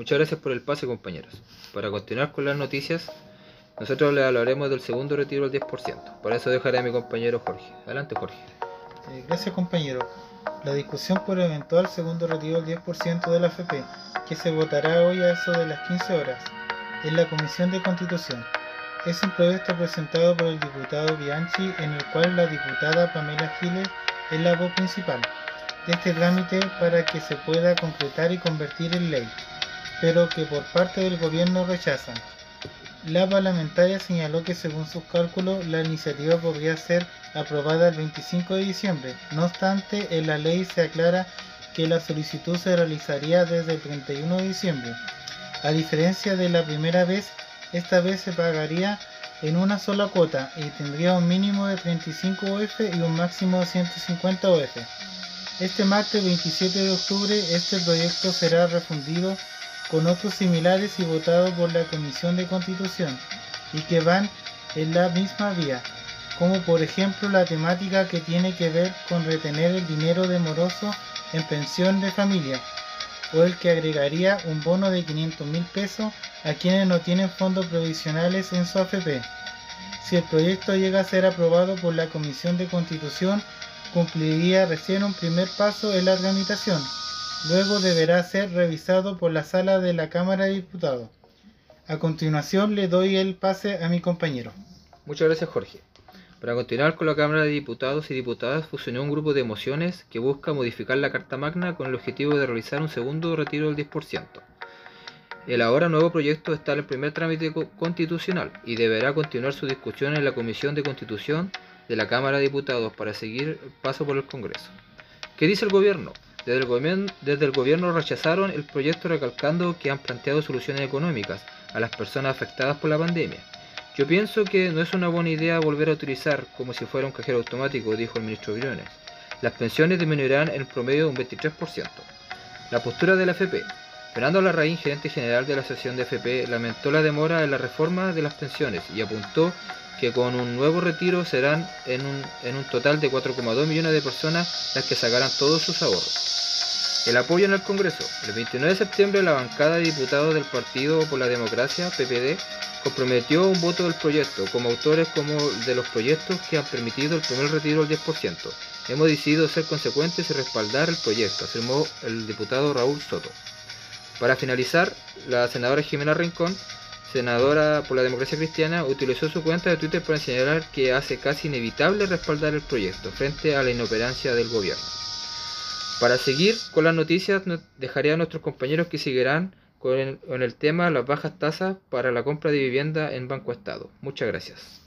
Muchas gracias por el pase, compañeros. Para continuar con las noticias, nosotros le hablaremos del segundo retiro del 10%. Para eso dejaré a mi compañero Jorge. Adelante, Jorge. Eh, gracias, compañero. La discusión por el eventual segundo retiro del 10% de la FP, que se votará hoy a eso de las 15 horas, en la Comisión de Constitución. Es un proyecto presentado por el diputado Bianchi, en el cual la diputada Pamela Giles es la voz principal de este trámite para que se pueda concretar y convertir en ley, pero que por parte del gobierno rechazan. La parlamentaria señaló que según sus cálculos la iniciativa podría ser aprobada el 25 de diciembre. No obstante, en la ley se aclara que la solicitud se realizaría desde el 31 de diciembre. A diferencia de la primera vez, esta vez se pagaría en una sola cuota y tendría un mínimo de 35 OF y un máximo de 150 OF. Este martes 27 de octubre este proyecto será refundido con otros similares y votado por la Comisión de Constitución y que van en la misma vía, como por ejemplo la temática que tiene que ver con retener el dinero de moroso en pensión de familia o el que agregaría un bono de 500 mil pesos a quienes no tienen fondos provisionales en su AFP. Si el proyecto llega a ser aprobado por la Comisión de Constitución, cumpliría recién un primer paso en la tramitación. Luego deberá ser revisado por la sala de la Cámara de Diputados. A continuación le doy el pase a mi compañero. Muchas gracias, Jorge. Para continuar con la Cámara de Diputados y Diputadas, fusionó un grupo de mociones que busca modificar la Carta Magna con el objetivo de realizar un segundo retiro del 10%. El ahora nuevo proyecto está en el primer trámite constitucional y deberá continuar su discusión en la Comisión de Constitución de la Cámara de Diputados para seguir paso por el Congreso. ¿Qué dice el gobierno? Desde el, gobierno, rechazaron el proyecto recalcando que han planteado soluciones económicas a las personas afectadas por la pandemia. Yo pienso que no es una buena idea volver a utilizar como si fuera un cajero automático, dijo el ministro Briones. Las pensiones disminuirán en promedio un 23%. La postura de la FP. Fernando Larraín, gerente general de la Asociación de FP, lamentó la demora en la reforma de las pensiones y apuntó que con un nuevo retiro serán en un, en un total de 4,2 millones de personas las que sacarán todos sus ahorros. El apoyo en el Congreso. El 29 de septiembre la bancada de diputados del Partido por la Democracia, PPD, comprometió un voto del proyecto como autores como de los proyectos que han permitido el primer retiro del 10%. Hemos decidido ser consecuentes y respaldar el proyecto, afirmó el diputado Raúl Soto. Para finalizar, la senadora Jimena Rincón, senadora por la democracia cristiana, utilizó su cuenta de Twitter para señalar que hace casi inevitable respaldar el proyecto frente a la inoperancia del gobierno. Para seguir con las noticias, dejaré a nuestros compañeros que seguirán con el, con el tema las bajas tasas para la compra de vivienda en Banco Estado. Muchas gracias.